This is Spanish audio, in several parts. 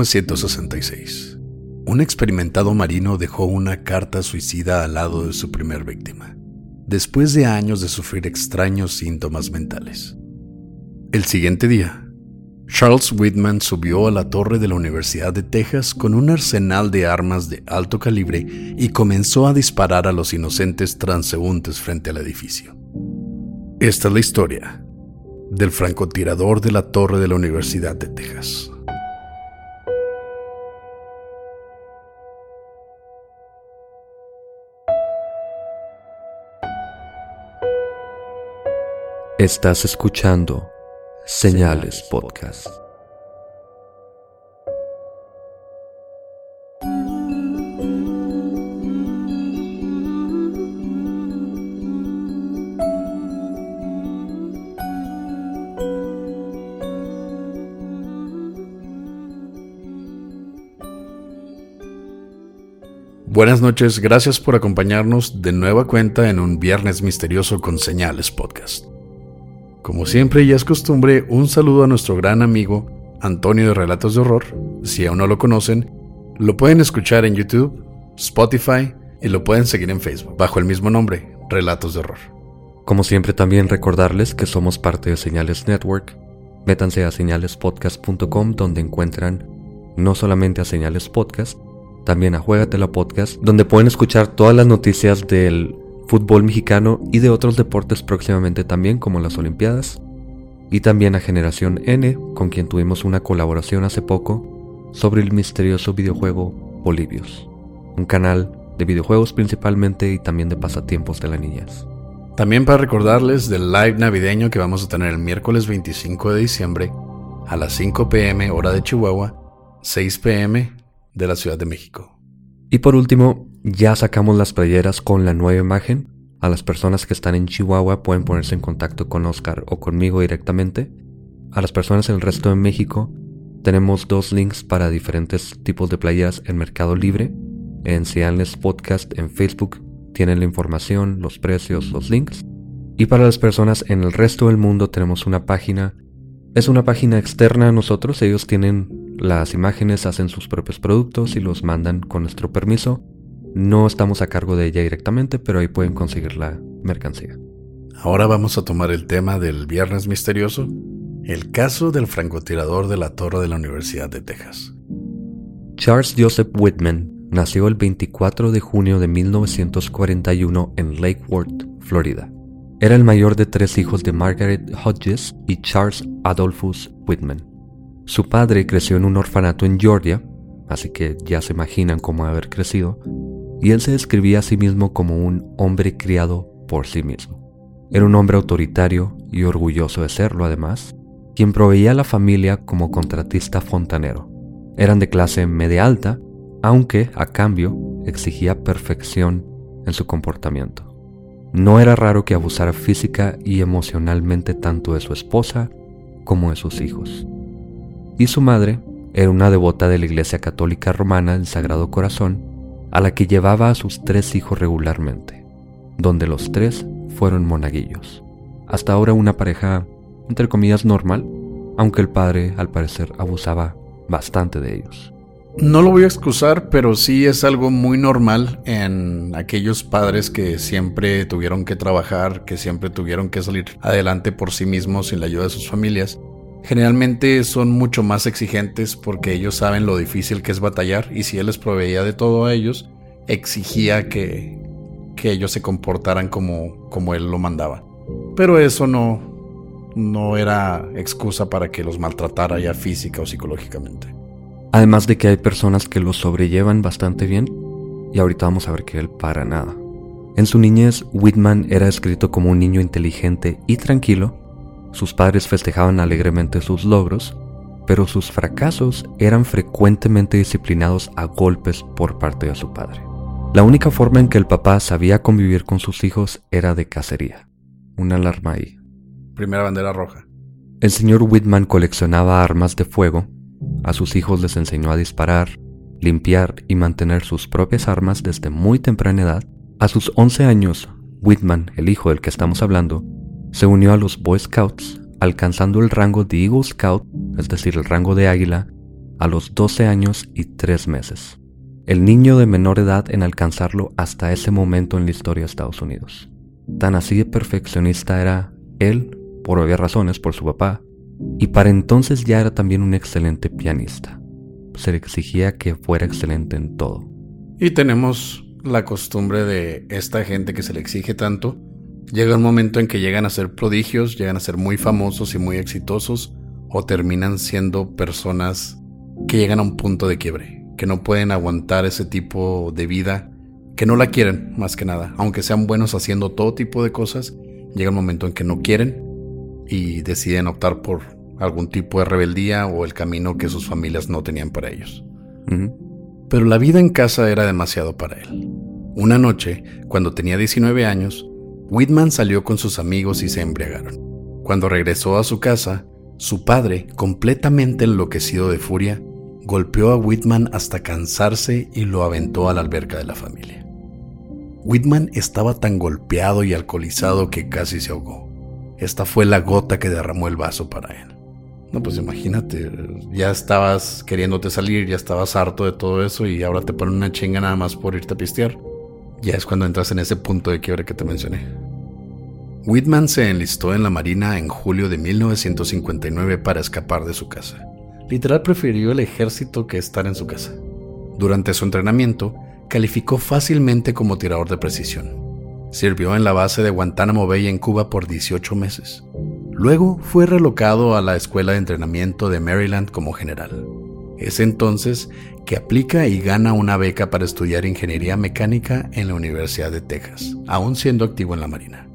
1966, un experimentado marino dejó una carta suicida al lado de su primer víctima, después de años de sufrir extraños síntomas mentales. El siguiente día, Charles Whitman subió a la torre de la Universidad de Texas con un arsenal de armas de alto calibre y comenzó a disparar a los inocentes transeúntes frente al edificio. Esta es la historia del francotirador de la torre de la Universidad de Texas. Estás escuchando Señales Podcast. Buenas noches, gracias por acompañarnos de nueva cuenta en un viernes misterioso con Señales Podcast. Como siempre y es costumbre, un saludo a nuestro gran amigo Antonio de Relatos de Horror. Si aún no lo conocen, lo pueden escuchar en YouTube, Spotify y lo pueden seguir en Facebook bajo el mismo nombre, Relatos de Horror. Como siempre también recordarles que somos parte de Señales Network. Métanse a señalespodcast.com donde encuentran no solamente a Señales Podcast, también a Juegatela Podcast, donde pueden escuchar todas las noticias del fútbol mexicano y de otros deportes próximamente también como las Olimpiadas. Y también a Generación N, con quien tuvimos una colaboración hace poco sobre el misterioso videojuego Bolivios, un canal de videojuegos principalmente y también de pasatiempos de las niñas. También para recordarles del live navideño que vamos a tener el miércoles 25 de diciembre a las 5 pm hora de Chihuahua, 6 pm de la Ciudad de México. Y por último, ya sacamos las playeras con la nueva imagen. A las personas que están en Chihuahua pueden ponerse en contacto con Oscar o conmigo directamente. A las personas en el resto de México tenemos dos links para diferentes tipos de playeras en Mercado Libre. En Cianles Podcast en Facebook tienen la información, los precios, los links. Y para las personas en el resto del mundo tenemos una página. Es una página externa a nosotros. Ellos tienen las imágenes, hacen sus propios productos y los mandan con nuestro permiso. No estamos a cargo de ella directamente, pero ahí pueden conseguir la mercancía. Ahora vamos a tomar el tema del Viernes Misterioso, el caso del francotirador de la torre de la Universidad de Texas. Charles Joseph Whitman nació el 24 de junio de 1941 en Lake Worth, Florida. Era el mayor de tres hijos de Margaret Hodges y Charles Adolphus Whitman. Su padre creció en un orfanato en Georgia, así que ya se imaginan cómo haber crecido, y él se describía a sí mismo como un hombre criado por sí mismo. Era un hombre autoritario y orgulloso de serlo además, quien proveía a la familia como contratista fontanero. Eran de clase media alta, aunque a cambio exigía perfección en su comportamiento. No era raro que abusara física y emocionalmente tanto de su esposa como de sus hijos. Y su madre era una devota de la Iglesia Católica Romana del Sagrado Corazón a la que llevaba a sus tres hijos regularmente, donde los tres fueron monaguillos. Hasta ahora una pareja, entre comillas, normal, aunque el padre al parecer abusaba bastante de ellos. No lo voy a excusar, pero sí es algo muy normal en aquellos padres que siempre tuvieron que trabajar, que siempre tuvieron que salir adelante por sí mismos sin la ayuda de sus familias. Generalmente son mucho más exigentes porque ellos saben lo difícil que es batallar y si él les proveía de todo a ellos, exigía que, que ellos se comportaran como, como él lo mandaba. Pero eso no, no era excusa para que los maltratara ya física o psicológicamente. Además de que hay personas que lo sobrellevan bastante bien, y ahorita vamos a ver que él para nada. En su niñez, Whitman era escrito como un niño inteligente y tranquilo. Sus padres festejaban alegremente sus logros, pero sus fracasos eran frecuentemente disciplinados a golpes por parte de su padre. La única forma en que el papá sabía convivir con sus hijos era de cacería. Una alarma ahí. Primera bandera roja. El señor Whitman coleccionaba armas de fuego a sus hijos les enseñó a disparar, limpiar y mantener sus propias armas desde muy temprana edad. A sus 11 años, Whitman, el hijo del que estamos hablando, se unió a los Boy Scouts, alcanzando el rango de Eagle Scout, es decir, el rango de águila, a los 12 años y 3 meses. El niño de menor edad en alcanzarlo hasta ese momento en la historia de Estados Unidos. Tan así de perfeccionista era él, por obvias razones, por su papá, y para entonces ya era también un excelente pianista. Se le exigía que fuera excelente en todo. Y tenemos la costumbre de esta gente que se le exige tanto. Llega un momento en que llegan a ser prodigios, llegan a ser muy famosos y muy exitosos, o terminan siendo personas que llegan a un punto de quiebre, que no pueden aguantar ese tipo de vida, que no la quieren más que nada. Aunque sean buenos haciendo todo tipo de cosas, llega un momento en que no quieren y deciden optar por algún tipo de rebeldía o el camino que sus familias no tenían para ellos. Pero la vida en casa era demasiado para él. Una noche, cuando tenía 19 años, Whitman salió con sus amigos y se embriagaron. Cuando regresó a su casa, su padre, completamente enloquecido de furia, golpeó a Whitman hasta cansarse y lo aventó a la alberca de la familia. Whitman estaba tan golpeado y alcoholizado que casi se ahogó. Esta fue la gota que derramó el vaso para él. No, pues imagínate, ya estabas queriéndote salir, ya estabas harto de todo eso y ahora te ponen una chinga nada más por irte a pistear. Ya es cuando entras en ese punto de quiebre que te mencioné. Whitman se enlistó en la Marina en julio de 1959 para escapar de su casa. Literal prefirió el ejército que estar en su casa. Durante su entrenamiento, calificó fácilmente como tirador de precisión Sirvió en la base de Guantánamo Bay en Cuba por 18 meses. Luego fue relocado a la Escuela de Entrenamiento de Maryland como general. Es entonces que aplica y gana una beca para estudiar ingeniería mecánica en la Universidad de Texas, aún siendo activo en la Marina.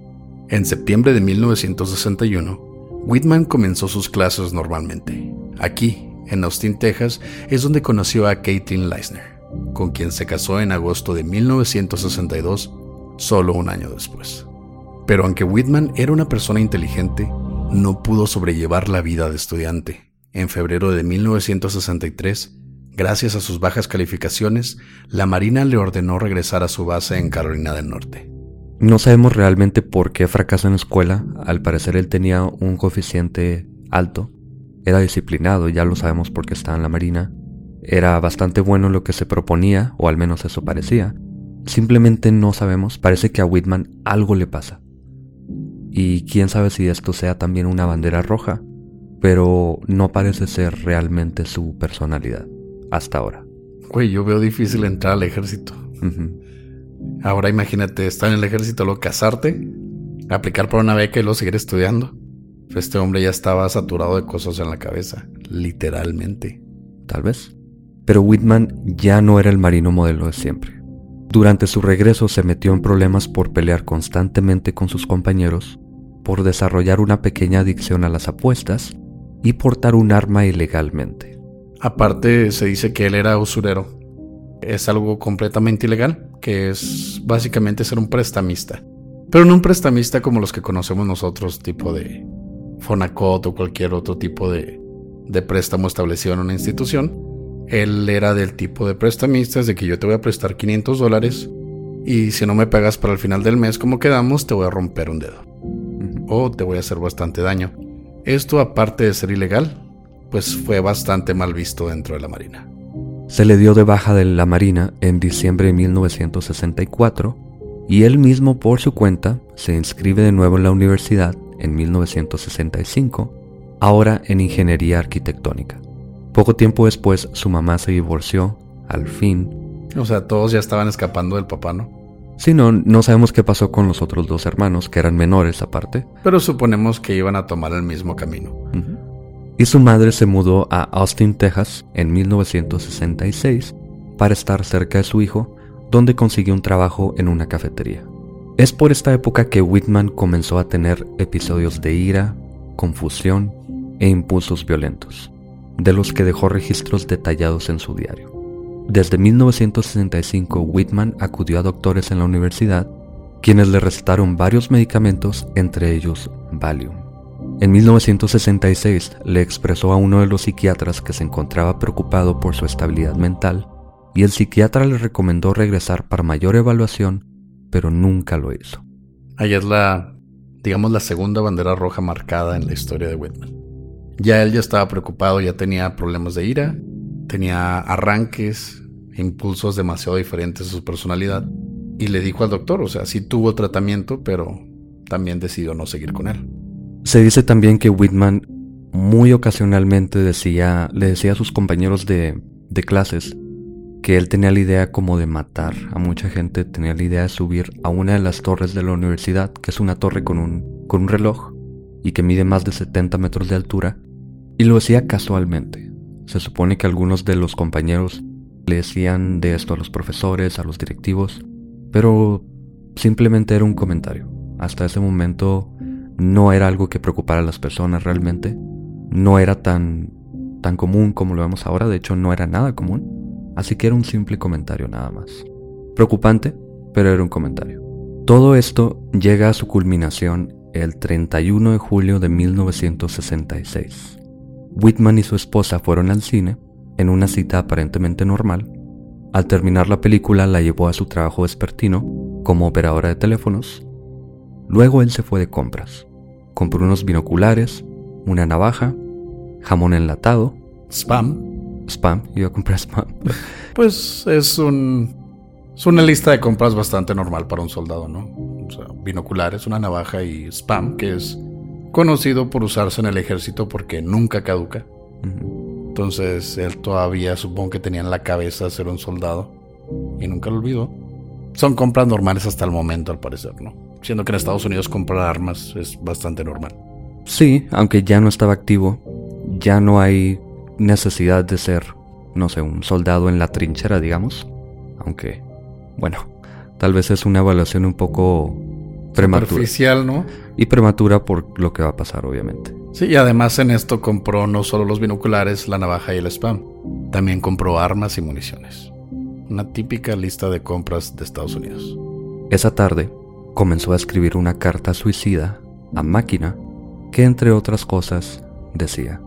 En septiembre de 1961, Whitman comenzó sus clases normalmente. Aquí, en Austin, Texas, es donde conoció a Caitlin Leisner, con quien se casó en agosto de 1962 solo un año después. Pero aunque Whitman era una persona inteligente, no pudo sobrellevar la vida de estudiante. En febrero de 1963, gracias a sus bajas calificaciones, la Marina le ordenó regresar a su base en Carolina del Norte. No sabemos realmente por qué fracasó en la escuela. Al parecer él tenía un coeficiente alto. Era disciplinado, ya lo sabemos porque estaba en la Marina. Era bastante bueno en lo que se proponía, o al menos eso parecía. Simplemente no sabemos, parece que a Whitman algo le pasa. Y quién sabe si esto sea también una bandera roja, pero no parece ser realmente su personalidad hasta ahora. Güey, yo veo difícil entrar al ejército. Ahora imagínate estar en el ejército, luego casarte, aplicar por una beca y luego seguir estudiando. Este hombre ya estaba saturado de cosas en la cabeza, literalmente. Tal vez. Pero Whitman ya no era el marino modelo de siempre. Durante su regreso se metió en problemas por pelear constantemente con sus compañeros, por desarrollar una pequeña adicción a las apuestas y portar un arma ilegalmente. Aparte se dice que él era usurero. Es algo completamente ilegal, que es básicamente ser un prestamista. Pero no un prestamista como los que conocemos nosotros, tipo de Fonacot o cualquier otro tipo de, de préstamo establecido en una institución, él era del tipo de prestamistas de que yo te voy a prestar 500 dólares y si no me pagas para el final del mes como quedamos te voy a romper un dedo o te voy a hacer bastante daño. Esto aparte de ser ilegal, pues fue bastante mal visto dentro de la Marina. Se le dio de baja de la Marina en diciembre de 1964 y él mismo por su cuenta se inscribe de nuevo en la universidad en 1965, ahora en ingeniería arquitectónica. Poco tiempo después su mamá se divorció, al fin. O sea, todos ya estaban escapando del papá, ¿no? Sí, no, no sabemos qué pasó con los otros dos hermanos, que eran menores aparte. Pero suponemos que iban a tomar el mismo camino. Y su madre se mudó a Austin, Texas, en 1966, para estar cerca de su hijo, donde consiguió un trabajo en una cafetería. Es por esta época que Whitman comenzó a tener episodios de ira, confusión e impulsos violentos, de los que dejó registros detallados en su diario. Desde 1965, Whitman acudió a doctores en la universidad, quienes le recetaron varios medicamentos, entre ellos Valium. En 1966 le expresó a uno de los psiquiatras que se encontraba preocupado por su estabilidad mental y el psiquiatra le recomendó regresar para mayor evaluación, pero nunca lo hizo. Ahí es la, digamos, la segunda bandera roja marcada en la historia de Whitman. Ya él ya estaba preocupado, ya tenía problemas de ira, tenía arranques, impulsos demasiado diferentes a su personalidad. Y le dijo al doctor, o sea, sí tuvo tratamiento, pero también decidió no seguir con él. Se dice también que Whitman muy ocasionalmente decía, le decía a sus compañeros de, clases que él tenía la idea como de matar a mucha gente, tenía la idea de subir a una de las torres de la universidad, que es una torre con un, con un reloj y que mide más de 70 metros de altura, y lo hacía casualmente. Se supone que algunos de los compañeros le decían de esto a los profesores, a los directivos, pero simplemente era un comentario. Hasta ese momento no era algo que preocupara a las personas realmente. No era tan, tan común como lo vemos ahora, de hecho no era nada común. Así que era un simple comentario nada más. Preocupante, pero era un comentario. Todo esto llega a su culminación el 31 de julio de 1966. Whitman y su esposa fueron al cine, en una cita aparentemente normal. Al terminar la película la llevó a su trabajo vespertino como operadora de teléfonos. Luego él se fue de compras. Compró unos binoculares, una navaja, jamón enlatado. Spam. Spam, iba a comprar spam. Pues es un... Es una lista de compras bastante normal para un soldado, ¿no? O sea, binoculares, una navaja y spam, que es conocido por usarse en el ejército porque nunca caduca. Entonces él todavía supongo que tenía en la cabeza ser un soldado y nunca lo olvidó. Son compras normales hasta el momento al parecer, ¿no? Siendo que en Estados Unidos comprar armas es bastante normal. Sí, aunque ya no estaba activo, ya no hay necesidad de ser, no sé, un soldado en la trinchera, digamos. Aunque, bueno, tal vez es una evaluación un poco prematura. ¿no? Y prematura por lo que va a pasar, obviamente. Sí, y además en esto compró no solo los binoculares, la navaja y el spam, también compró armas y municiones. Una típica lista de compras de Estados Unidos. Esa tarde comenzó a escribir una carta suicida a máquina que entre otras cosas decía.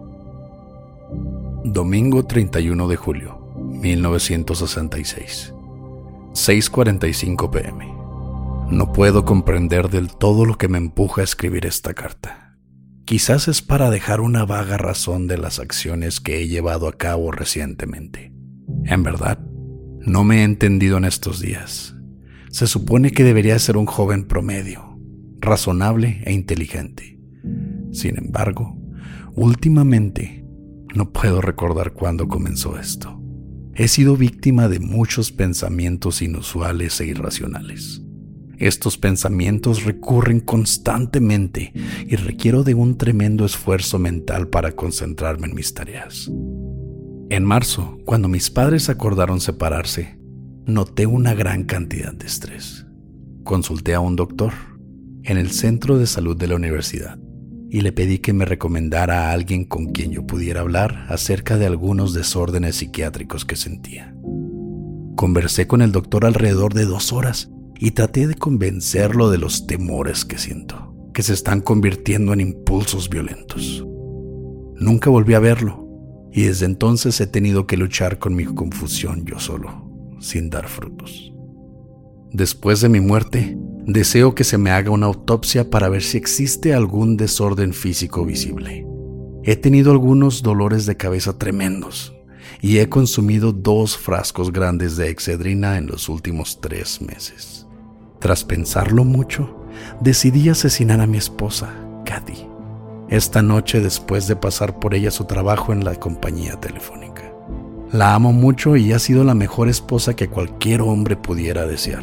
Domingo 31 de julio, 1966. 6.45 pm. No puedo comprender del todo lo que me empuja a escribir esta carta. Quizás es para dejar una vaga razón de las acciones que he llevado a cabo recientemente. En verdad, no me he entendido en estos días. Se supone que debería ser un joven promedio, razonable e inteligente. Sin embargo, últimamente no puedo recordar cuándo comenzó esto. He sido víctima de muchos pensamientos inusuales e irracionales. Estos pensamientos recurren constantemente y requiero de un tremendo esfuerzo mental para concentrarme en mis tareas. En marzo, cuando mis padres acordaron separarse, noté una gran cantidad de estrés. Consulté a un doctor en el centro de salud de la universidad y le pedí que me recomendara a alguien con quien yo pudiera hablar acerca de algunos desórdenes psiquiátricos que sentía. Conversé con el doctor alrededor de dos horas y traté de convencerlo de los temores que siento, que se están convirtiendo en impulsos violentos. Nunca volví a verlo y desde entonces he tenido que luchar con mi confusión yo solo, sin dar frutos. Después de mi muerte, deseo que se me haga una autopsia para ver si existe algún desorden físico visible. He tenido algunos dolores de cabeza tremendos y he consumido dos frascos grandes de excedrina en los últimos tres meses. Tras pensarlo mucho, decidí asesinar a mi esposa, Kathy, esta noche después de pasar por ella su trabajo en la compañía telefónica. La amo mucho y ha sido la mejor esposa que cualquier hombre pudiera desear.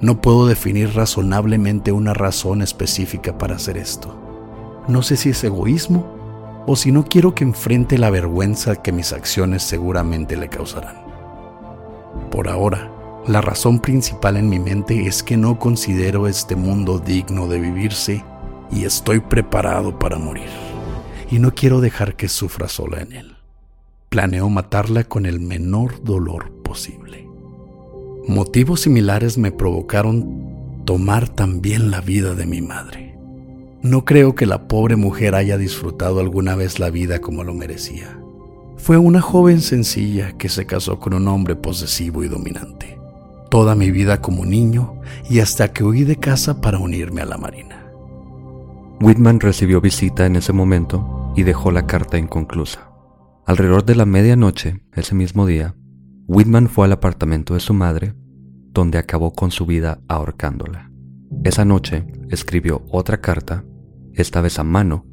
No puedo definir razonablemente una razón específica para hacer esto. No sé si es egoísmo o si no quiero que enfrente la vergüenza que mis acciones seguramente le causarán. Por ahora, la razón principal en mi mente es que no considero este mundo digno de vivirse y estoy preparado para morir. Y no quiero dejar que sufra sola en él. Planeo matarla con el menor dolor posible. Motivos similares me provocaron tomar también la vida de mi madre. No creo que la pobre mujer haya disfrutado alguna vez la vida como lo merecía. Fue una joven sencilla que se casó con un hombre posesivo y dominante. Toda mi vida como niño y hasta que huí de casa para unirme a la Marina. Whitman recibió visita en ese momento y dejó la carta inconclusa. Alrededor de la medianoche, ese mismo día, Whitman fue al apartamento de su madre, donde acabó con su vida ahorcándola. Esa noche escribió otra carta, esta vez a mano,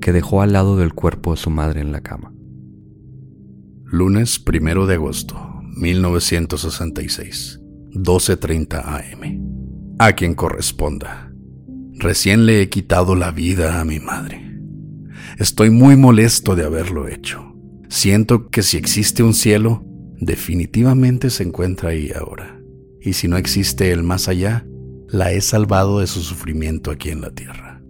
que dejó al lado del cuerpo de su madre en la cama. Lunes 1 de agosto, 1966, 12.30 am. A quien corresponda. Recién le he quitado la vida a mi madre. Estoy muy molesto de haberlo hecho. Siento que si existe un cielo, definitivamente se encuentra ahí ahora. Y si no existe el más allá, la he salvado de su sufrimiento aquí en la tierra.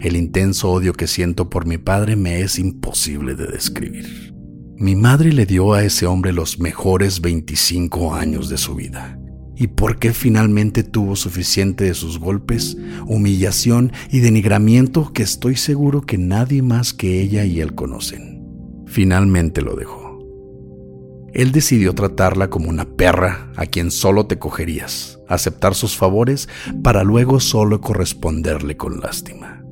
El intenso odio que siento por mi padre me es imposible de describir. Mi madre le dio a ese hombre los mejores 25 años de su vida y por qué finalmente tuvo suficiente de sus golpes, humillación y denigramiento que estoy seguro que nadie más que ella y él conocen. Finalmente lo dejó. Él decidió tratarla como una perra a quien solo te cogerías, aceptar sus favores para luego solo corresponderle con lástima.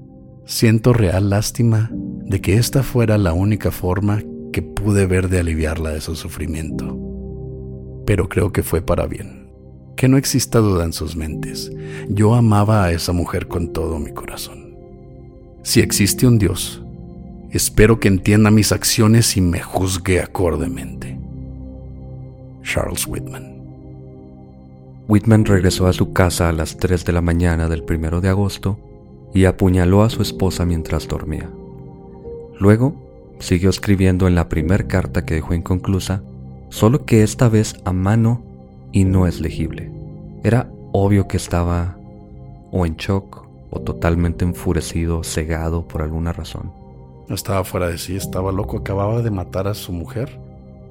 Siento real lástima de que esta fuera la única forma que pude ver de aliviarla de su sufrimiento. Pero creo que fue para bien que no exista duda en sus mentes. Yo amaba a esa mujer con todo mi corazón. Si existe un Dios, espero que entienda mis acciones y me juzgue acordemente. Charles Whitman. Whitman regresó a su casa a las 3 de la mañana del 1 de agosto y apuñaló a su esposa mientras dormía. Luego, siguió escribiendo en la primera carta que dejó inconclusa, solo que esta vez a mano y no es legible. Era obvio que estaba o en shock o totalmente enfurecido, cegado por alguna razón. No estaba fuera de sí, estaba loco, acababa de matar a su mujer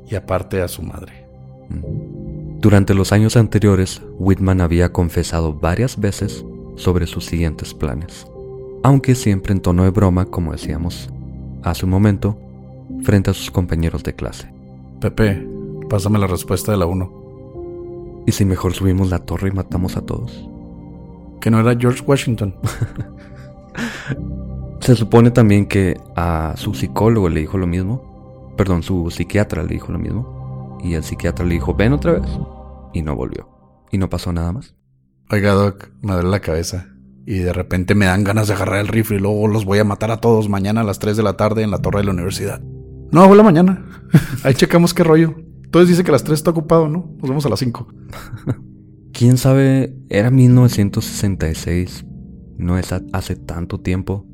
y aparte a su madre. Mm. Durante los años anteriores, Whitman había confesado varias veces sobre sus siguientes planes, aunque siempre en tono de broma, como decíamos hace un momento, frente a sus compañeros de clase. Pepe, pásame la respuesta de la 1. ¿Y si mejor subimos la torre y matamos a todos? Que no era George Washington. Se supone también que a su psicólogo le dijo lo mismo. Perdón, su psiquiatra le dijo lo mismo. Y el psiquiatra le dijo, ven otra vez. Y no volvió. Y no pasó nada más. Oiga, Doc, me duele la cabeza. Y de repente me dan ganas de agarrar el rifle y luego los voy a matar a todos mañana a las 3 de la tarde en la torre de la universidad. No, fue la mañana. Ahí checamos qué rollo. Entonces dice que a las 3 está ocupado, ¿no? Nos vemos a las 5. ¿Quién sabe? Era 1966. No es hace tanto tiempo.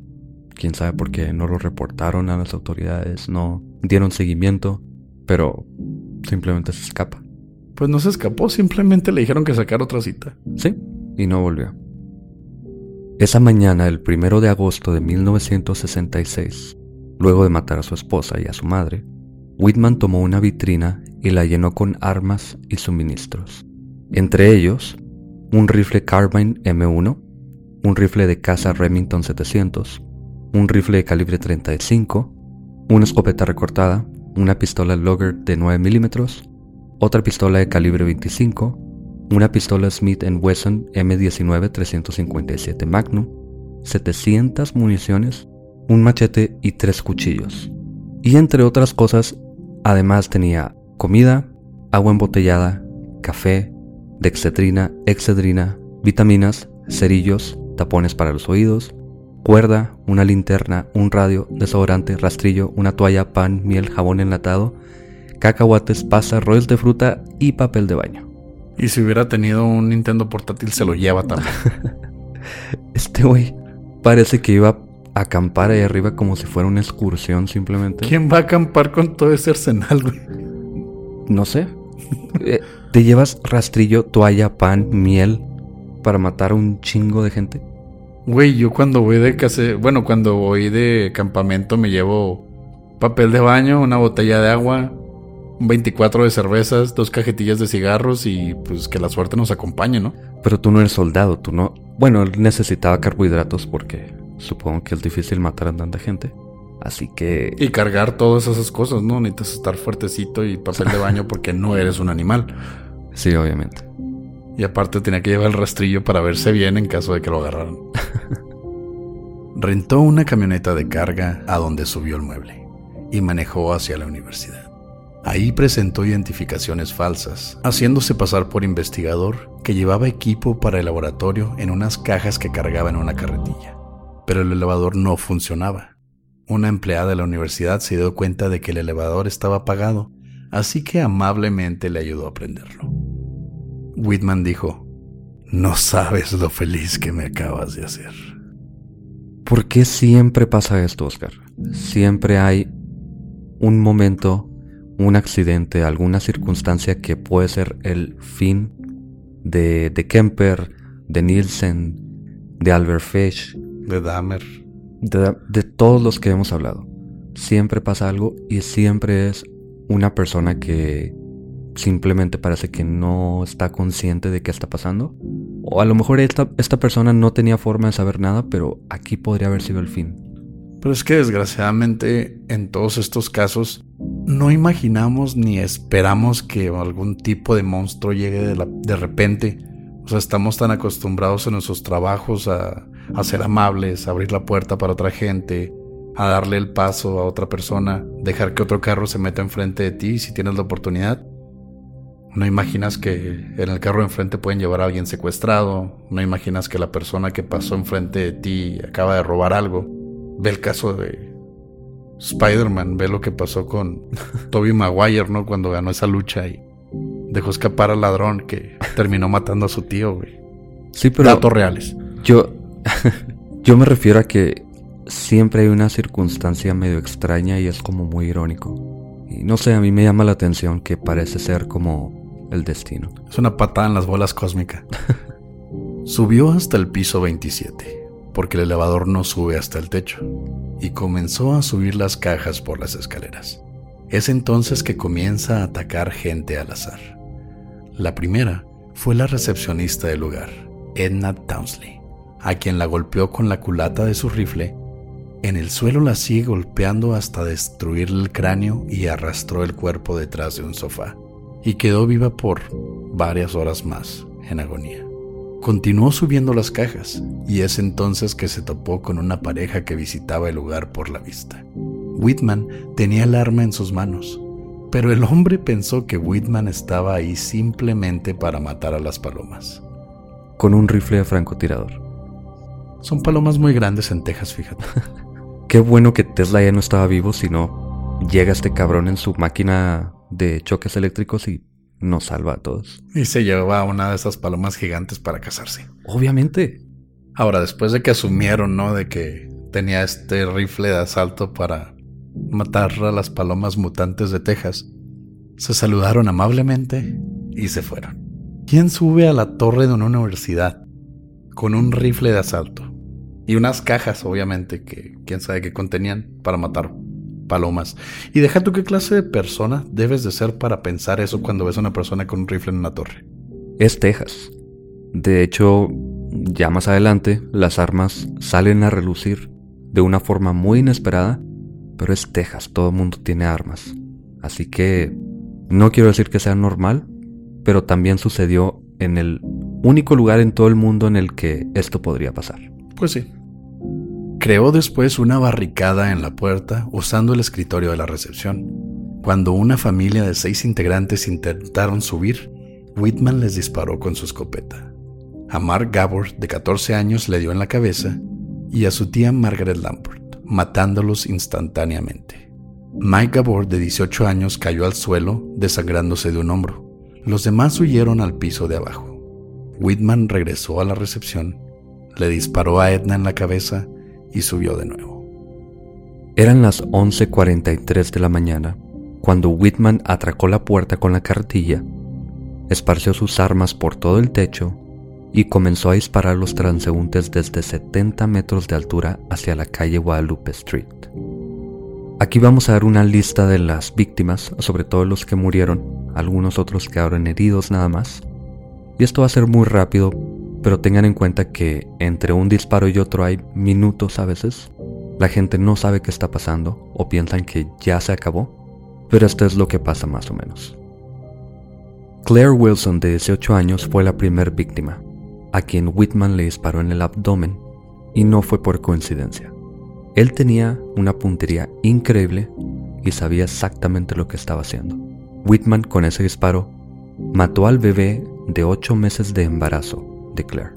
¿Quién sabe por qué no lo reportaron a las autoridades? No dieron seguimiento. Pero simplemente se escapa. Pues no se escapó, simplemente le dijeron que sacara otra cita. Sí, y no volvió. Esa mañana, el primero de agosto de 1966, luego de matar a su esposa y a su madre, Whitman tomó una vitrina y la llenó con armas y suministros. Entre ellos, un rifle Carbine M1, un rifle de caza Remington 700, un rifle de calibre 35, una escopeta recortada, una pistola Logger de 9 milímetros, otra pistola de calibre 25, una pistola Smith Wesson M19 357 Magnum, 700 municiones, un machete y tres cuchillos. Y entre otras cosas, Además tenía comida, agua embotellada, café, dexetrina, excedrina, vitaminas, cerillos, tapones para los oídos, cuerda, una linterna, un radio, desodorante, rastrillo, una toalla, pan, miel, jabón enlatado, cacahuates, pasa, rollos de fruta y papel de baño. Y si hubiera tenido un Nintendo portátil se lo lleva también. este güey parece que iba a acampar ahí arriba como si fuera una excursión simplemente. ¿Quién va a acampar con todo ese arsenal, güey? No sé. Eh, te llevas rastrillo, toalla, pan, miel para matar a un chingo de gente. Güey, yo cuando voy de case... bueno, cuando voy de campamento me llevo papel de baño, una botella de agua, 24 de cervezas, dos cajetillas de cigarros y pues que la suerte nos acompañe, ¿no? Pero tú no eres soldado, tú no. Bueno, él necesitaba carbohidratos porque supongo que es difícil matar a tanta gente. Así que. Y cargar todas esas cosas, ¿no? Necesitas estar fuertecito y papel de baño porque no eres un animal. Sí, obviamente. Y aparte tenía que llevar el rastrillo para verse bien en caso de que lo agarraran. Rentó una camioneta de carga a donde subió el mueble y manejó hacia la universidad. Ahí presentó identificaciones falsas, haciéndose pasar por investigador que llevaba equipo para el laboratorio en unas cajas que cargaba en una carretilla. Pero el elevador no funcionaba. Una empleada de la universidad se dio cuenta de que el elevador estaba apagado, así que amablemente le ayudó a prenderlo. Whitman dijo, No sabes lo feliz que me acabas de hacer. ¿Por qué siempre pasa esto, Oscar? Siempre hay un momento un accidente, alguna circunstancia que puede ser el fin de, de Kemper, de Nielsen, de Albert Fish, de Dahmer, de, de todos los que hemos hablado. Siempre pasa algo y siempre es una persona que simplemente parece que no está consciente de qué está pasando. O a lo mejor esta, esta persona no tenía forma de saber nada, pero aquí podría haber sido el fin. Pero es que desgraciadamente en todos estos casos no imaginamos ni esperamos que algún tipo de monstruo llegue de, repente. O sea, estamos tan acostumbrados en nuestros trabajos a, ser amables, a abrir la puerta para otra gente, a darle el paso a otra persona, dejar que otro carro se meta enfrente de ti si tienes la oportunidad. No imaginas que en el carro enfrente pueden llevar a alguien secuestrado, no imaginas que la persona que pasó enfrente de ti acaba de robar algo. Ve el caso de Spider-Man, ve lo que pasó con Toby Maguire, ¿no? Cuando ganó esa lucha y dejó escapar al ladrón que terminó matando a su tío, güey. Sí, pero. Datos reales. Yo. yo me refiero a que siempre hay una circunstancia medio extraña y es como muy irónico. Y no sé, a mí me llama la atención que parece ser como el destino. Es una patada en las bolas cósmica. Subió hasta el piso 27 porque el elevador no sube hasta el techo, y comenzó a subir las cajas por las escaleras. Es entonces que comienza a atacar gente al azar. La primera fue la recepcionista del lugar, Edna Townsley, a quien la golpeó con la culata de su rifle. En el suelo la sigue golpeando hasta destruirle el cráneo y arrastró el cuerpo detrás de un sofá, y quedó viva por varias horas más en agonía. Continuó subiendo las cajas y es entonces que se topó con una pareja que visitaba el lugar por la vista. Whitman tenía el arma en sus manos, pero el hombre pensó que Whitman estaba ahí simplemente para matar a las palomas. Con un rifle de francotirador. Son palomas muy grandes en Texas, fíjate. Qué bueno que Tesla ya no estaba vivo, sino llega este cabrón en su máquina de choques eléctricos y nos salva a todos. Y se lleva a una de esas palomas gigantes para casarse. Obviamente. Ahora, después de que asumieron, ¿no? De que tenía este rifle de asalto para matar a las palomas mutantes de Texas, se saludaron amablemente y se fueron. ¿Quién sube a la torre de una universidad con un rifle de asalto? Y unas cajas, obviamente, que quién sabe qué contenían para matar palomas. Y deja tú qué clase de persona debes de ser para pensar eso cuando ves a una persona con un rifle en una torre. Es Texas. De hecho, ya más adelante, las armas salen a relucir de una forma muy inesperada, pero es Texas, todo el mundo tiene armas. Así que no quiero decir que sea normal, pero también sucedió en el único lugar en todo el mundo en el que esto podría pasar. Pues sí. Creó después una barricada en la puerta usando el escritorio de la recepción. Cuando una familia de seis integrantes intentaron subir, Whitman les disparó con su escopeta. A Mark Gabor, de 14 años, le dio en la cabeza y a su tía Margaret Lamport, matándolos instantáneamente. Mike Gabor, de 18 años, cayó al suelo, desangrándose de un hombro. Los demás huyeron al piso de abajo. Whitman regresó a la recepción, le disparó a Edna en la cabeza y subió de nuevo. Eran las 11:43 de la mañana cuando Whitman atracó la puerta con la cartilla, esparció sus armas por todo el techo y comenzó a disparar los transeúntes desde 70 metros de altura hacia la calle Guadalupe Street. Aquí vamos a dar una lista de las víctimas, sobre todo los que murieron, algunos otros quedaron heridos nada más. Y esto va a ser muy rápido, pero tengan en cuenta que entre un disparo y otro hay minutos a veces. La gente no sabe qué está pasando o piensan que ya se acabó, pero esto es lo que pasa más o menos. Claire Wilson, de 18 años, fue la primera víctima a quien Whitman le disparó en el abdomen y no fue por coincidencia. Él tenía una puntería increíble y sabía exactamente lo que estaba haciendo. Whitman con ese disparo mató al bebé de 8 meses de embarazo de Claire.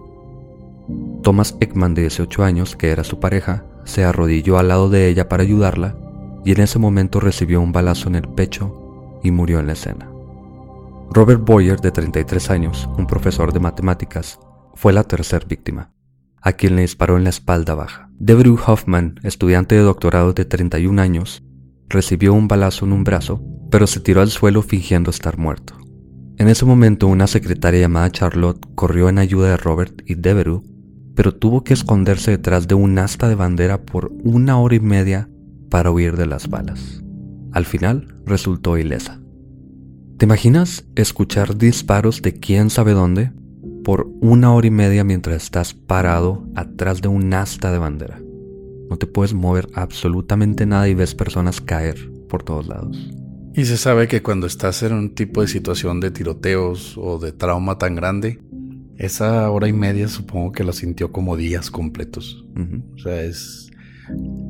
Thomas Ekman de 18 años, que era su pareja, se arrodilló al lado de ella para ayudarla y en ese momento recibió un balazo en el pecho y murió en la escena. Robert Boyer, de 33 años, un profesor de matemáticas, fue la tercera víctima, a quien le disparó en la espalda baja. Debrew Hoffman, estudiante de doctorado de 31 años, recibió un balazo en un brazo, pero se tiró al suelo fingiendo estar muerto. En ese momento una secretaria llamada Charlotte corrió en ayuda de Robert y Devereux, pero tuvo que esconderse detrás de un asta de bandera por una hora y media para huir de las balas. Al final resultó ilesa. ¿Te imaginas escuchar disparos de quién sabe dónde por una hora y media mientras estás parado atrás de un asta de bandera. No te puedes mover absolutamente nada y ves personas caer por todos lados. Y se sabe que cuando estás en un tipo de situación de tiroteos o de trauma tan grande, esa hora y media supongo que la sintió como días completos. O sea, es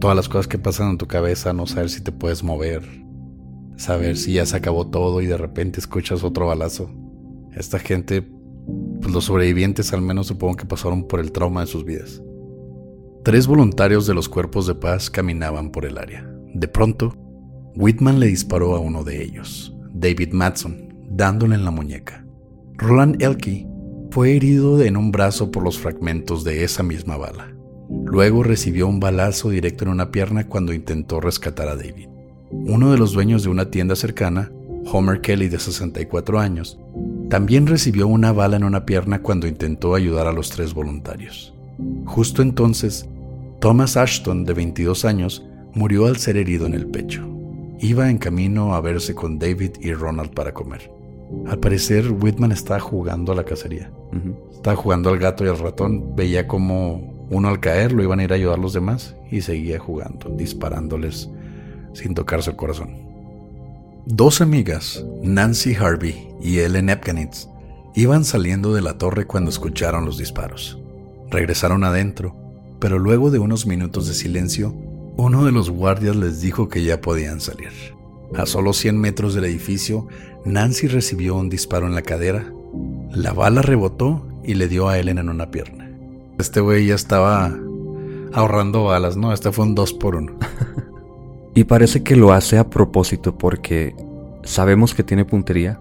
todas las cosas que pasan en tu cabeza, no saber si te puedes mover, saber si ya se acabó todo y de repente escuchas otro balazo. Esta gente pues los sobrevivientes al menos supongo que pasaron por el trauma de sus vidas. Tres voluntarios de los cuerpos de paz caminaban por el área. De pronto, Whitman le disparó a uno de ellos, David Matson, dándole en la muñeca. Roland Elke fue herido en un brazo por los fragmentos de esa misma bala. Luego recibió un balazo directo en una pierna cuando intentó rescatar a David. Uno de los dueños de una tienda cercana, Homer Kelly de 64 años, también recibió una bala en una pierna cuando intentó ayudar a los tres voluntarios. Justo entonces, Thomas Ashton, de 22 años, murió al ser herido en el pecho. Iba en camino a verse con David y Ronald para comer. Al parecer, Whitman estaba jugando a la cacería. Estaba jugando al gato y al ratón. Veía como uno al caer lo iban a ir a ayudar a los demás y seguía jugando, disparándoles sin tocarse el corazón. Dos amigas, Nancy Harvey y Ellen Epkenitz, iban saliendo de la torre cuando escucharon los disparos. Regresaron adentro, pero luego de unos minutos de silencio, uno de los guardias les dijo que ya podían salir. A solo 100 metros del edificio, Nancy recibió un disparo en la cadera. La bala rebotó y le dio a Ellen en una pierna. Este güey ya estaba ahorrando balas, ¿no? Este fue un 2 por 1 Y parece que lo hace a propósito porque sabemos que tiene puntería.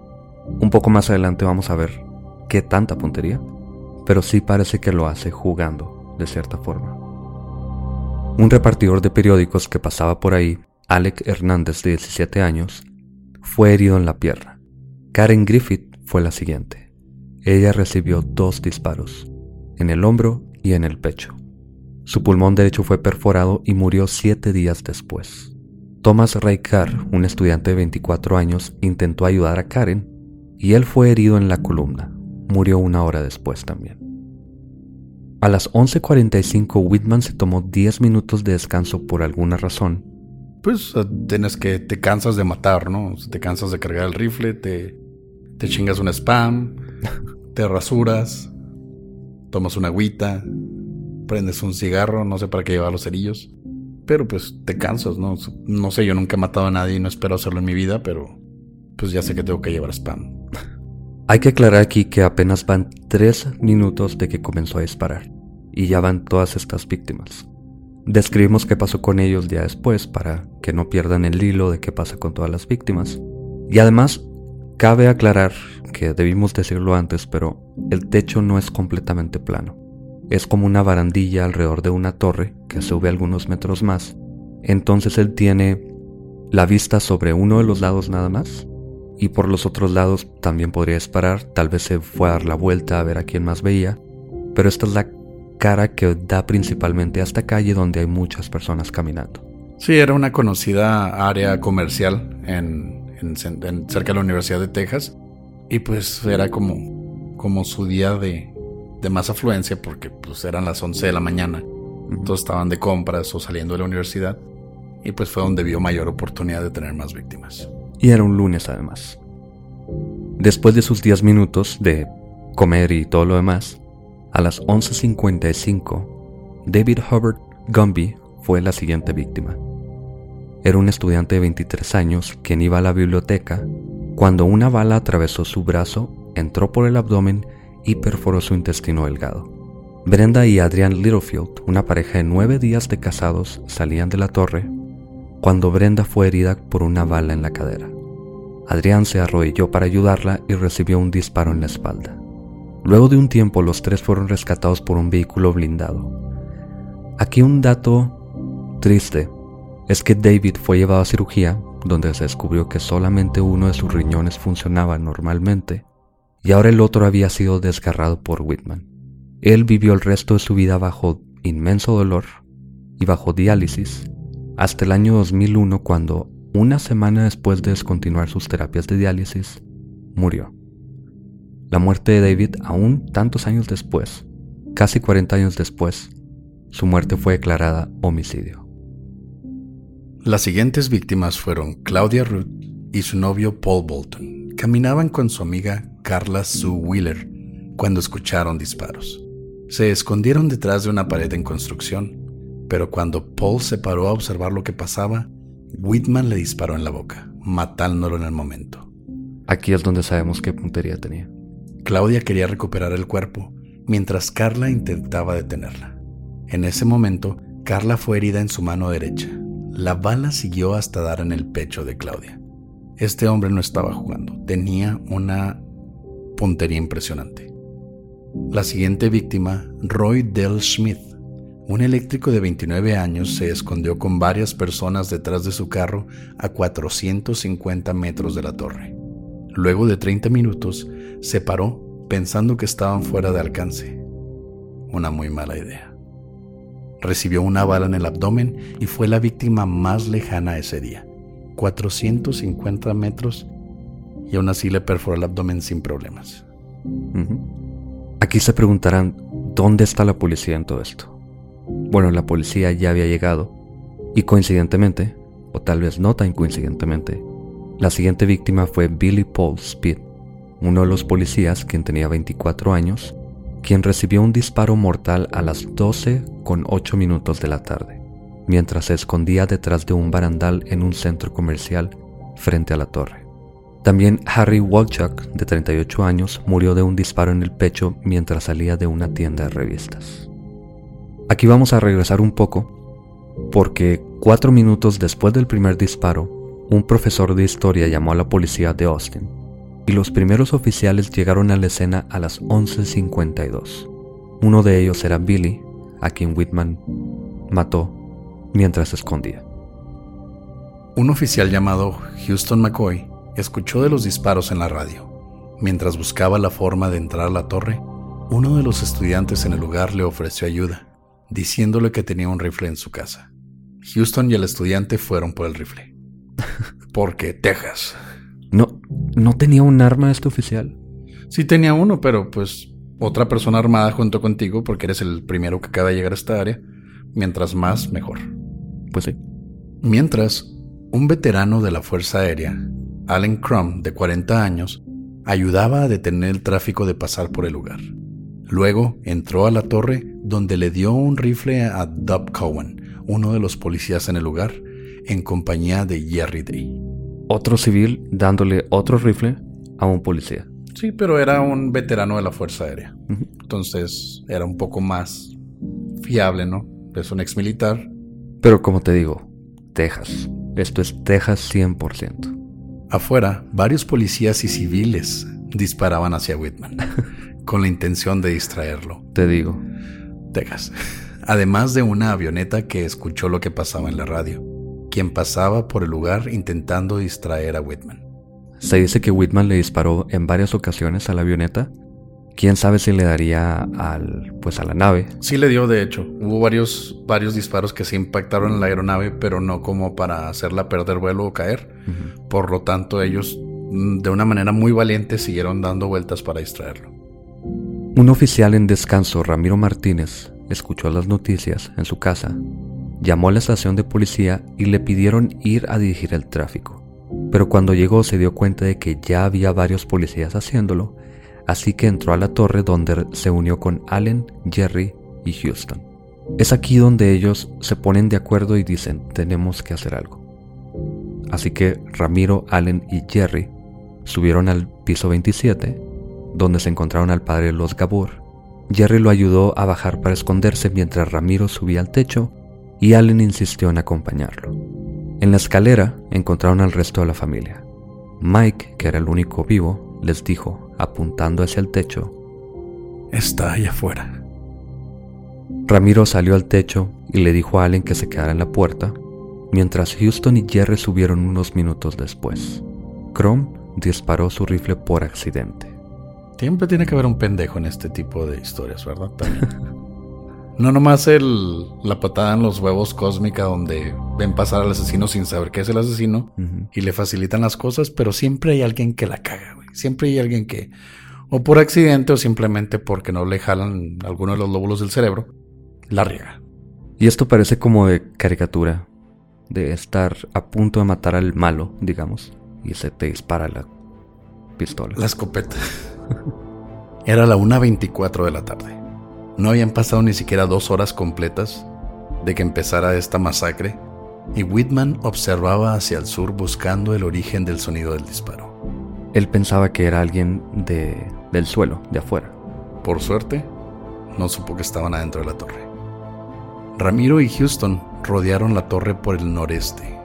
Un poco más adelante vamos a ver qué tanta puntería. Pero sí parece que lo hace jugando, de cierta forma. Un repartidor de periódicos que pasaba por ahí, Alec Hernández de 17 años, fue herido en la pierna. Karen Griffith fue la siguiente. Ella recibió dos disparos, en el hombro y en el pecho. Su pulmón derecho fue perforado y murió siete días después. Thomas Raikar, un estudiante de 24 años, intentó ayudar a Karen y él fue herido en la columna. Murió una hora después también. A las 11:45 Whitman se tomó 10 minutos de descanso por alguna razón. Pues tienes que te cansas de matar, ¿no? Te cansas de cargar el rifle, te, te chingas un spam, te rasuras, tomas una agüita, prendes un cigarro, no sé para qué llevar los cerillos pero pues te cansas, ¿no? No sé, yo nunca he matado a nadie y no espero hacerlo en mi vida, pero pues ya sé que tengo que llevar spam. Hay que aclarar aquí que apenas van tres minutos de que comenzó a disparar y ya van todas estas víctimas. Describimos qué pasó con ellos ya después para que no pierdan el hilo de qué pasa con todas las víctimas. Y además, cabe aclarar que debimos decirlo antes, pero el techo no es completamente plano. Es como una barandilla alrededor de una torre que sube algunos metros más. Entonces él tiene la vista sobre uno de los lados nada más y por los otros lados también podría disparar, tal vez se fue a dar la vuelta a ver a quién más veía, pero esta es la cara que da principalmente a esta calle donde hay muchas personas caminando. Sí, era una conocida área comercial en, cerca de la Universidad de Texas y pues era como, como su día de, de más afluencia porque pues eran las 11 de la mañana. Todos estaban de compras o saliendo de la universidad y pues fue donde vio mayor oportunidad de tener más víctimas. Y era un lunes además. Después de sus 10 minutos de comer y todo lo demás, a las 11.55, David Hubbard Gumby fue la siguiente víctima. Era un estudiante de 23 años quien iba a la biblioteca cuando una bala atravesó su brazo, entró por el abdomen y perforó su intestino delgado. Brenda y Adrian Littlefield, una pareja de nueve días de casados, salían de la torre cuando Brenda fue herida por una bala en la cadera. Adrián se arrodilló para ayudarla y recibió un disparo en la espalda. Luego de un tiempo los tres fueron rescatados por un vehículo blindado. Aquí un dato triste es que David fue llevado a cirugía donde se descubrió que solamente uno de sus riñones funcionaba normalmente y ahora el otro había sido desgarrado por Whitman. Él vivió el resto de su vida bajo inmenso dolor y bajo diálisis hasta el año 2001 cuando, una semana después de descontinuar sus terapias de diálisis, murió. La muerte de David, aún tantos años después, casi 40 años después, su muerte fue declarada homicidio. Las siguientes víctimas fueron Claudia Ruth y su novio Paul Bolton. Caminaban con su amiga Carla Sue Wheeler cuando escucharon disparos. Se escondieron detrás de una pared en construcción pero cuando Paul se paró a observar lo que pasaba, Whitman le disparó en la boca, matándolo en el momento. Aquí es donde sabemos qué puntería tenía. Claudia quería recuperar el cuerpo, mientras Carla intentaba detenerla. En ese momento, Carla fue herida en su mano derecha. La bala siguió hasta dar en el pecho de Claudia. Este hombre no estaba jugando, tenía una puntería impresionante. La siguiente víctima, Roy Dell Smith, un eléctrico de 29 años se escondió con varias personas detrás de su carro a 450 metros de la torre. Luego de 30 minutos, se paró pensando que estaban fuera de alcance. Una muy mala idea. Recibió una bala en el abdomen y fue la víctima más lejana ese día. 450 metros y aún así le perforó el abdomen sin problemas. Aquí se preguntarán, ¿dónde está la policía en todo esto? Bueno, la policía ya había llegado y coincidentemente, o tal vez no tan coincidentemente, la siguiente víctima fue Billy Paul Speed, uno de los policías quien tenía 24 años, quien recibió un disparo mortal a las 12 con 8 minutos de la tarde, mientras se escondía detrás de un barandal en un centro comercial frente a la torre. También Harry Walchuk, de 38 años, murió de un disparo en el pecho mientras salía de una tienda de revistas. Aquí vamos a regresar un poco, porque cuatro minutos después del primer disparo, un profesor de historia llamó a la policía de Austin, y los primeros oficiales llegaron a la escena a las 11.52. Uno de ellos era Billy, a quien Whitman mató mientras se escondía. Un oficial llamado Houston McCoy escuchó de los disparos en la radio. Mientras buscaba la forma de entrar a la torre, uno de los estudiantes en el lugar le ofreció ayuda diciéndole que tenía un rifle en su casa. Houston y el estudiante fueron por el rifle. Porque Texas. No, no tenía un arma este oficial. Sí tenía uno, pero pues otra persona armada junto contigo porque eres el primero que acaba de llegar a esta área. Mientras más, mejor. Pues sí. Mientras, un veterano de la Fuerza Aérea, Allen Crum, de 40 años, ayudaba a detener el tráfico de pasar por el lugar. Luego entró a la torre donde le dio un rifle a Dub Cowan, uno de los policías en el lugar, en compañía de Jerry Day. Otro civil dándole otro rifle a un policía. Sí, pero era un veterano de la Fuerza Aérea. Entonces era un poco más fiable, ¿no? Es un ex militar. Pero como te digo, Texas. Esto es Texas 100%. Afuera, varios policías y civiles disparaban hacia Whitman, con la intención de distraerlo. Te digo. Texas. Además de una avioneta que escuchó lo que pasaba en la radio, quien pasaba por el lugar intentando distraer a Whitman. Se dice que Whitman le disparó en varias ocasiones a la avioneta. Quién sabe si le daría al, pues a la nave. Sí le dio, de hecho. Hubo varios, varios disparos que se impactaron en la aeronave, pero no como para hacerla perder vuelo o caer. Por lo tanto, ellos mm, de una manera muy valiente siguieron dando vueltas para distraerlo. Un oficial en descanso, Ramiro Martínez, escuchó las noticias en su casa, llamó a la estación de policía y le pidieron ir a dirigir el tráfico. Pero cuando llegó se dio cuenta de que ya había varios policías haciéndolo, así que entró a la torre donde se unió con Allen, Jerry y Houston. Es aquí donde ellos se ponen de acuerdo y dicen, tenemos que hacer algo. Así que Ramiro, Allen y Jerry subieron al piso 27, donde se encontraron al padre Los Gabor. Jerry lo ayudó a bajar para esconderse mientras Ramiro subía al techo y Allen insistió en acompañarlo. En la escalera encontraron al resto de la familia. Mike, que era el único vivo, les dijo, apuntando hacia el techo, Está allá afuera. Ramiro salió al techo y le dijo a Allen que se quedara en la puerta, mientras Houston y Jerry subieron unos minutos después. Chrome disparó su rifle por accidente. Siempre tiene que haber un pendejo en este tipo de historias, ¿verdad? También. No nomás el, la patada en los huevos cósmica donde ven pasar al asesino sin saber que es el asesino y le facilitan las cosas, pero siempre hay alguien que la caga, güey. Siempre hay alguien que, o por accidente o simplemente porque no le jalan alguno de los lóbulos del cerebro, la riega. Y esto parece como de caricatura, de estar a punto de matar al malo, digamos, y se te dispara la pistola. La escopeta. Era la 1.24 de la tarde. No habían pasado ni siquiera dos horas completas de que empezara esta masacre y Whitman observaba hacia el sur buscando el origen del sonido del disparo. Él pensaba que era alguien de, del suelo, de afuera. Por suerte, no supo que estaban adentro de la torre. Ramiro y Houston rodearon la torre por el noreste.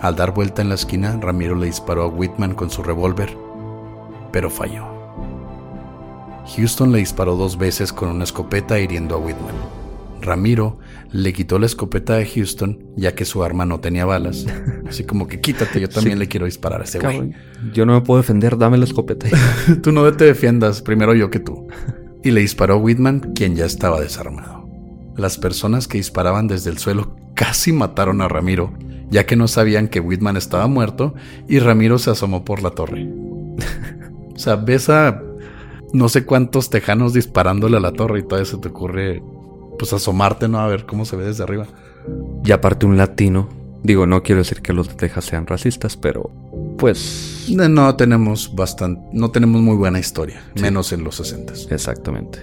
Al dar vuelta en la esquina, Ramiro le disparó a Whitman con su revólver, pero falló. Houston le disparó dos veces con una escopeta hiriendo a Whitman. Ramiro le quitó la escopeta de Houston ya que su arma no tenía balas. Así como que quítate, yo también le quiero disparar a ese güey. Yo no me puedo defender, dame la escopeta. tú no te defiendas, primero yo que tú. Y le disparó a Whitman, quien ya estaba desarmado. Las personas que disparaban desde el suelo casi mataron a Ramiro, ya que no sabían que Whitman estaba muerto y Ramiro se asomó por la torre. o sea, ves a no sé cuántos tejanos disparándole a la torre y todavía se te ocurre pues asomarte, ¿no? A ver cómo se ve desde arriba. Y aparte un latino. Digo, no quiero decir que los de Texas sean racistas, pero pues... No tenemos bastante... No tenemos muy buena historia, menos en los 60. Exactamente.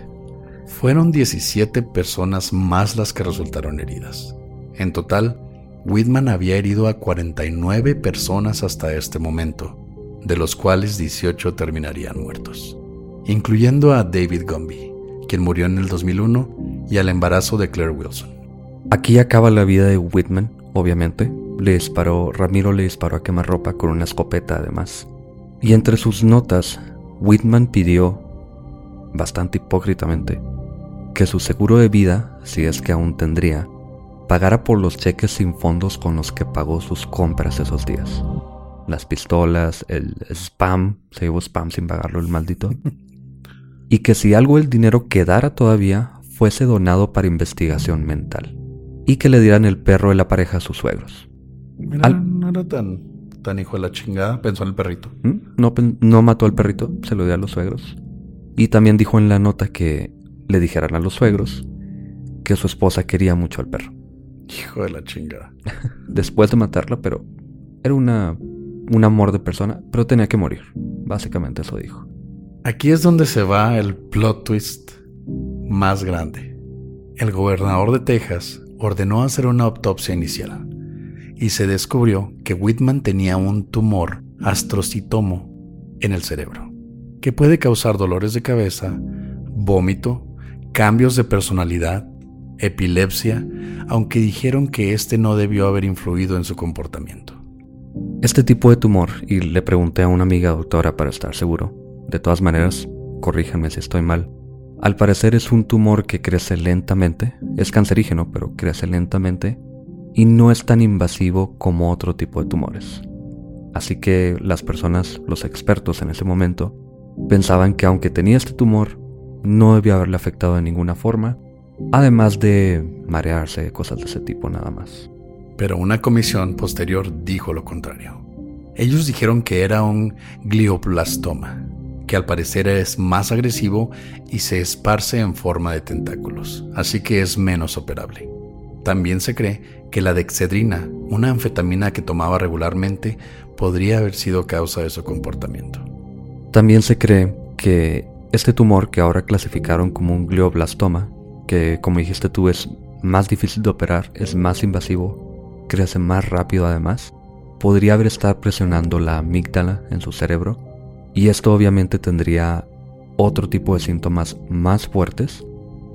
Fueron 17 personas más las que resultaron heridas. En total, Whitman había herido a 49 personas hasta este momento, de los cuales 18 terminarían muertos, incluyendo a David Gumby, quien murió en el 2001, y al embarazo de Claire Wilson. Aquí acaba la vida de Whitman, obviamente. Le disparó, Ramiro le disparó a quemarropa con una escopeta además. Y entre sus notas, Whitman pidió, bastante hipócritamente, que su seguro de vida, si es que aún tendría, pagara por los cheques sin fondos con los que pagó sus compras esos días. Las pistolas, el spam, se llevó spam sin pagarlo el maldito. y que si algo del dinero quedara todavía, fuese donado para investigación mental. Y que le dieran el perro de la pareja a sus suegros. Mira, No era tan, tan hijo de la chingada, pensó en el perrito. ¿Mm? No, no mató al perrito, se lo dio a los suegros. Y también dijo en la nota que le dijeran a los suegros que su esposa quería mucho al perro. Hijo de la chingada. Después de matarla, pero era una, un amor de persona, pero tenía que morir. Básicamente eso dijo. Aquí es donde se va el plot twist más grande. El gobernador de Texas ordenó hacer una autopsia inicial y se descubrió que Whitman tenía un tumor astrocitomo en el cerebro, que puede causar dolores de cabeza, vómito, cambios de personalidad, epilepsia, aunque dijeron que este no debió haber influido en su comportamiento. Este tipo de tumor, y le pregunté a una amiga doctora para estar seguro, de todas maneras, corríjanme si estoy mal, al parecer es un tumor que crece lentamente, es cancerígeno, pero crece lentamente y no es tan invasivo como otro tipo de tumores. Así que las personas, los expertos en ese momento, pensaban que aunque tenía este tumor, no debía haberle afectado de ninguna forma, además de marearse, cosas de ese tipo nada más. Pero una comisión posterior dijo lo contrario. Ellos dijeron que era un glioblastoma, que al parecer es más agresivo y se esparce en forma de tentáculos, así que es menos operable. También se cree que la dexedrina, una anfetamina que tomaba regularmente, podría haber sido causa de su comportamiento. También se cree que este tumor que ahora clasificaron como un glioblastoma, que como dijiste tú es más difícil de operar, es más invasivo, crece más rápido además, podría haber estado presionando la amígdala en su cerebro y esto obviamente tendría otro tipo de síntomas más fuertes,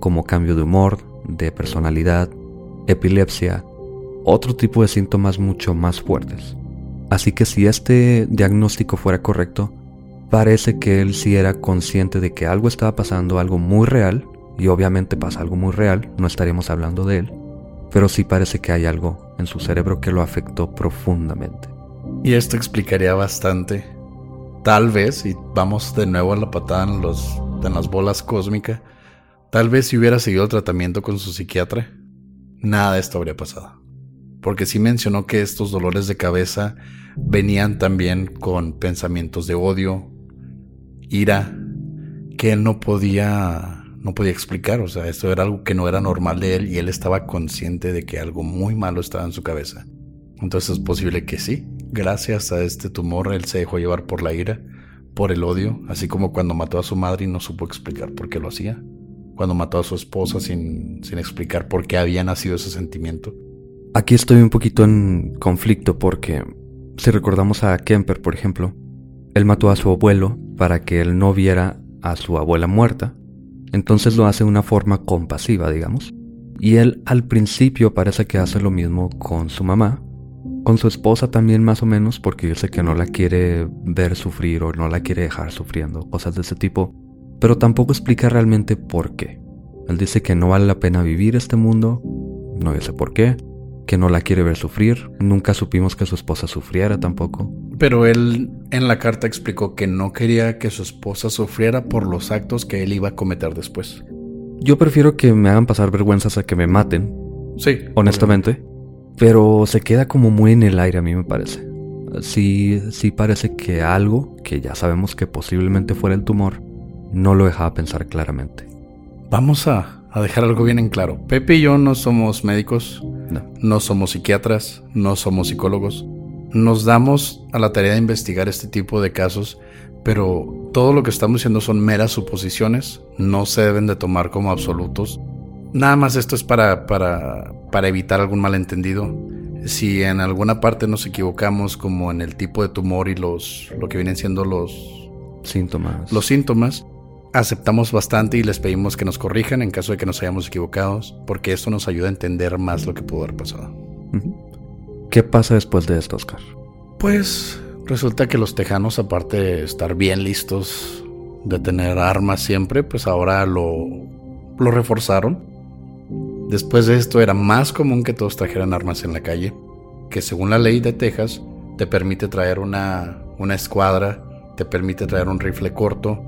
como cambio de humor, de personalidad, epilepsia, otro tipo de síntomas mucho más fuertes. Así que si este diagnóstico fuera correcto, parece que él sí era consciente de que algo estaba pasando, algo muy real, y obviamente pasa algo muy real, no estaríamos hablando de él, pero sí parece que hay algo en su cerebro que lo afectó profundamente. Y esto explicaría bastante. Tal vez, y vamos de nuevo a la patada en, los, en las bolas cósmicas, tal vez si hubiera seguido el tratamiento con su psiquiatra, nada de esto habría pasado. Porque sí mencionó que estos dolores de cabeza venían también con pensamientos de odio, ira, que él no podía, no podía explicar. O sea, esto era algo que no era normal de él y él estaba consciente de que algo muy malo estaba en su cabeza. Entonces es posible que sí, gracias a este tumor él se dejó llevar por la ira, por el odio, así como cuando mató a su madre y no supo explicar por qué lo hacía cuando mató a su esposa sin, sin explicar por qué había nacido ese sentimiento. Aquí estoy un poquito en conflicto porque si recordamos a Kemper, por ejemplo, él mató a su abuelo para que él no viera a su abuela muerta, entonces lo hace de una forma compasiva, digamos. Y él al principio parece que hace lo mismo con su mamá, con su esposa también más o menos, porque dice que no la quiere ver sufrir o no la quiere dejar sufriendo, cosas de ese tipo pero tampoco explica realmente por qué. Él dice que no vale la pena vivir este mundo, no dice por qué, que no la quiere ver sufrir, nunca supimos que su esposa sufriera tampoco. Pero él en la carta explicó que no quería que su esposa sufriera por los actos que él iba a cometer después. Yo prefiero que me hagan pasar vergüenzas a que me maten. Sí. Honestamente. Pero se queda como muy en el aire a mí me parece. Sí, sí parece que algo, que ya sabemos que posiblemente fuera el tumor, no lo dejaba pensar claramente. Vamos a, dejar algo bien en claro. Pepe y yo no somos médicos, no. no somos psiquiatras, no somos psicólogos. Nos damos a la tarea de investigar este tipo de casos, pero todo lo que estamos diciendo son meras suposiciones, no se deben de tomar como absolutos. Nada más esto es para, para, para evitar algún malentendido. Si en alguna parte nos equivocamos, como en el tipo de tumor y los, lo que vienen siendo los síntomas, los síntomas aceptamos bastante y les pedimos que nos corrijan en caso de que nos hayamos equivocado, porque esto nos ayuda a entender más lo que pudo haber pasado. ¿Qué pasa después de esto, Oscar? Pues resulta que los tejanos, aparte de estar bien listos de tener armas siempre, pues ahora lo, lo reforzaron. Después de esto era más común que todos trajeran armas en la calle, que según la ley de Texas te permite traer una, una escuadra, te permite traer un rifle corto,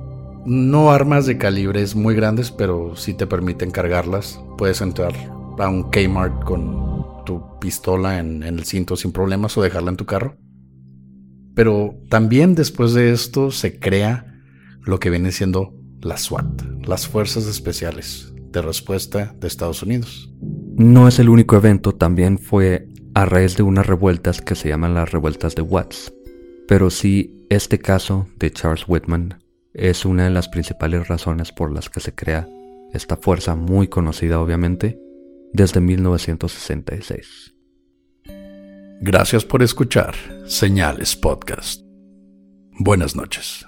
no armas de calibres muy grandes, pero sí te permiten cargarlas. Puedes entrar a un Kmart con tu pistola en, el cinto sin problemas o dejarla en tu carro. Pero también después de esto se crea lo que viene siendo la SWAT, las Fuerzas Especiales de Respuesta de Estados Unidos. No es el único evento, también fue a raíz de unas revueltas que se llaman las revueltas de Watts. Pero sí, este caso de Charles Whitman es una de las principales razones por las que se crea esta fuerza muy conocida obviamente desde 1966. Gracias por escuchar Señales Podcast. Buenas noches.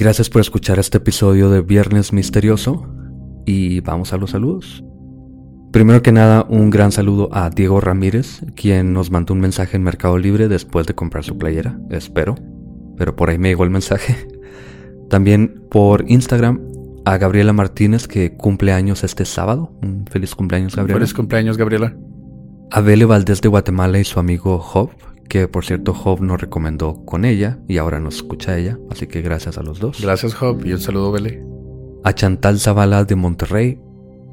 Gracias por escuchar este episodio de Viernes Misterioso y vamos a los saludos. Primero que nada, un gran saludo a Diego Ramírez, quien nos mandó un mensaje en Mercado Libre después de comprar su playera, espero, pero por ahí me llegó el mensaje. También por Instagram a Gabriela Martínez, que cumple años este sábado. Un feliz cumpleaños, Gabriela. Feliz cumpleaños, Gabriela. A Bele Valdés de Guatemala y su amigo Job, que por cierto Job nos recomendó con ella y ahora nos escucha ella, así que gracias a los dos. Gracias, Job, y un saludo, Bele. A Chantal Zavala de Monterrey,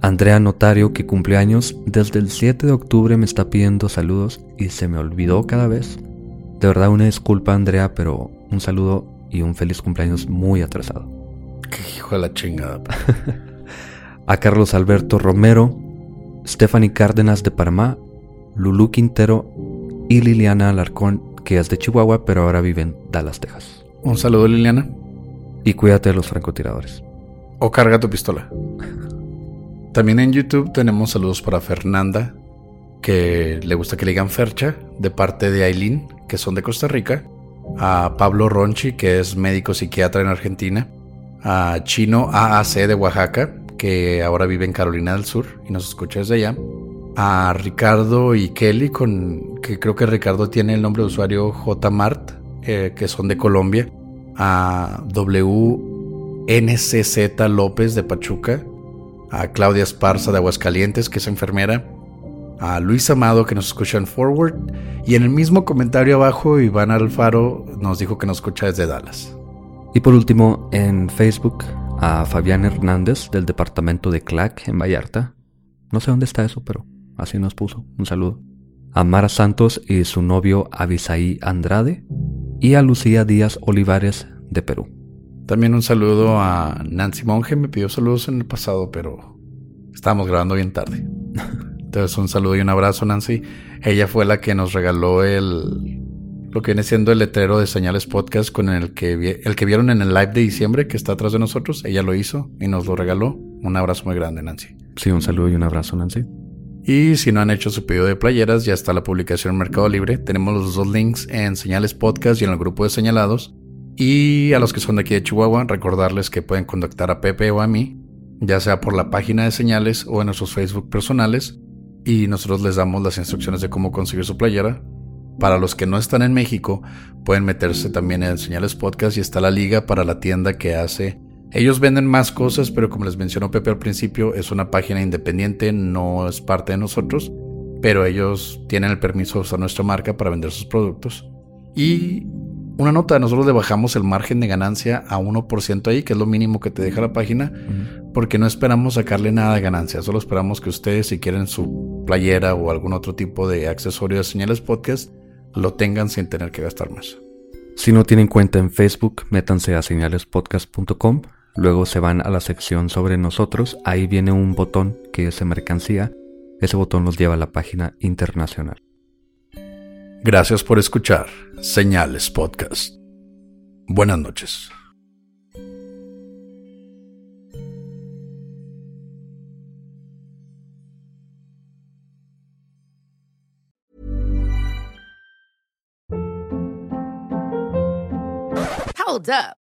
Andrea Notario, que cumple años desde el 7 de octubre, me está pidiendo saludos y se me olvidó cada vez. De verdad, una disculpa, Andrea, pero un saludo y un feliz cumpleaños muy atrasado. Qué hijo de la chingada. a Carlos Alberto Romero, Stephanie Cárdenas de Panamá, Lulú Quintero y Liliana Alarcón, que es de Chihuahua, pero ahora vive en Dallas, Texas. Un saludo, Liliana. Y cuídate de los francotiradores. O carga tu pistola. También en YouTube tenemos saludos para Fernanda, que le gusta que le digan Fercha, de parte de Aileen, que son de Costa Rica. A Pablo Ronchi, que es médico psiquiatra en Argentina. A Chino AAC de Oaxaca, que ahora vive en Carolina del Sur y nos escucha desde allá a Ricardo y Kelly, con, que creo que Ricardo tiene el nombre de usuario JMart, eh, que son de Colombia, a WNCZ López de Pachuca, a Claudia Esparza de Aguascalientes, que es enfermera, a Luis Amado, que nos escucha en Forward, y en el mismo comentario abajo, Iván Alfaro nos dijo que nos escucha desde Dallas. Y por último, en Facebook, a Fabián Hernández del departamento de CLAC en Vallarta. No sé dónde está eso, pero así nos puso. Un saludo. A Mara Santos y su novio Abisaí Andrade. Y a Lucía Díaz Olivares de Perú. También un saludo a Nancy Monge. Me pidió saludos en el pasado, pero estábamos grabando bien tarde. Entonces un saludo y un abrazo, Nancy. Ella fue la que nos regaló el lo que viene siendo el letrero de Señales Podcast con el que el que vieron en el live de diciembre que está atrás de nosotros. Ella lo hizo y nos lo regaló. Un abrazo muy grande, Nancy. Sí, un saludo y un abrazo, Nancy. Y si no han hecho su pedido de playeras, ya está la publicación en Mercado Libre. Tenemos los dos links en Señales Podcast y en el grupo de señalados. Y a los que son de aquí de Chihuahua, recordarles que pueden contactar a Pepe o a mí, ya sea por la página de señales o en nuestros Facebook personales. Y nosotros les damos las instrucciones de cómo conseguir su playera. Para los que no están en México, pueden meterse también en Señales Podcast y está la liga para la tienda que hace ellos venden más cosas, pero como les mencionó Pepe al principio, es una página independiente, no es parte de nosotros, pero ellos tienen el permiso de usar nuestra marca para vender sus productos. Y una nota, nosotros le bajamos el margen de ganancia a 1% ahí, que es lo mínimo que te deja la página, porque no esperamos sacarle nada de ganancia, solo esperamos que ustedes si quieren su playera o algún otro tipo de accesorio de señales podcast, lo tengan sin tener que gastar más. Si no tienen cuenta en Facebook, métanse a señalespodcast.com Luego se van a la sección sobre nosotros, ahí viene un botón que dice mercancía, ese botón nos lleva a la página internacional. Gracias por escuchar Señales Podcast. Buenas noches. Hold up.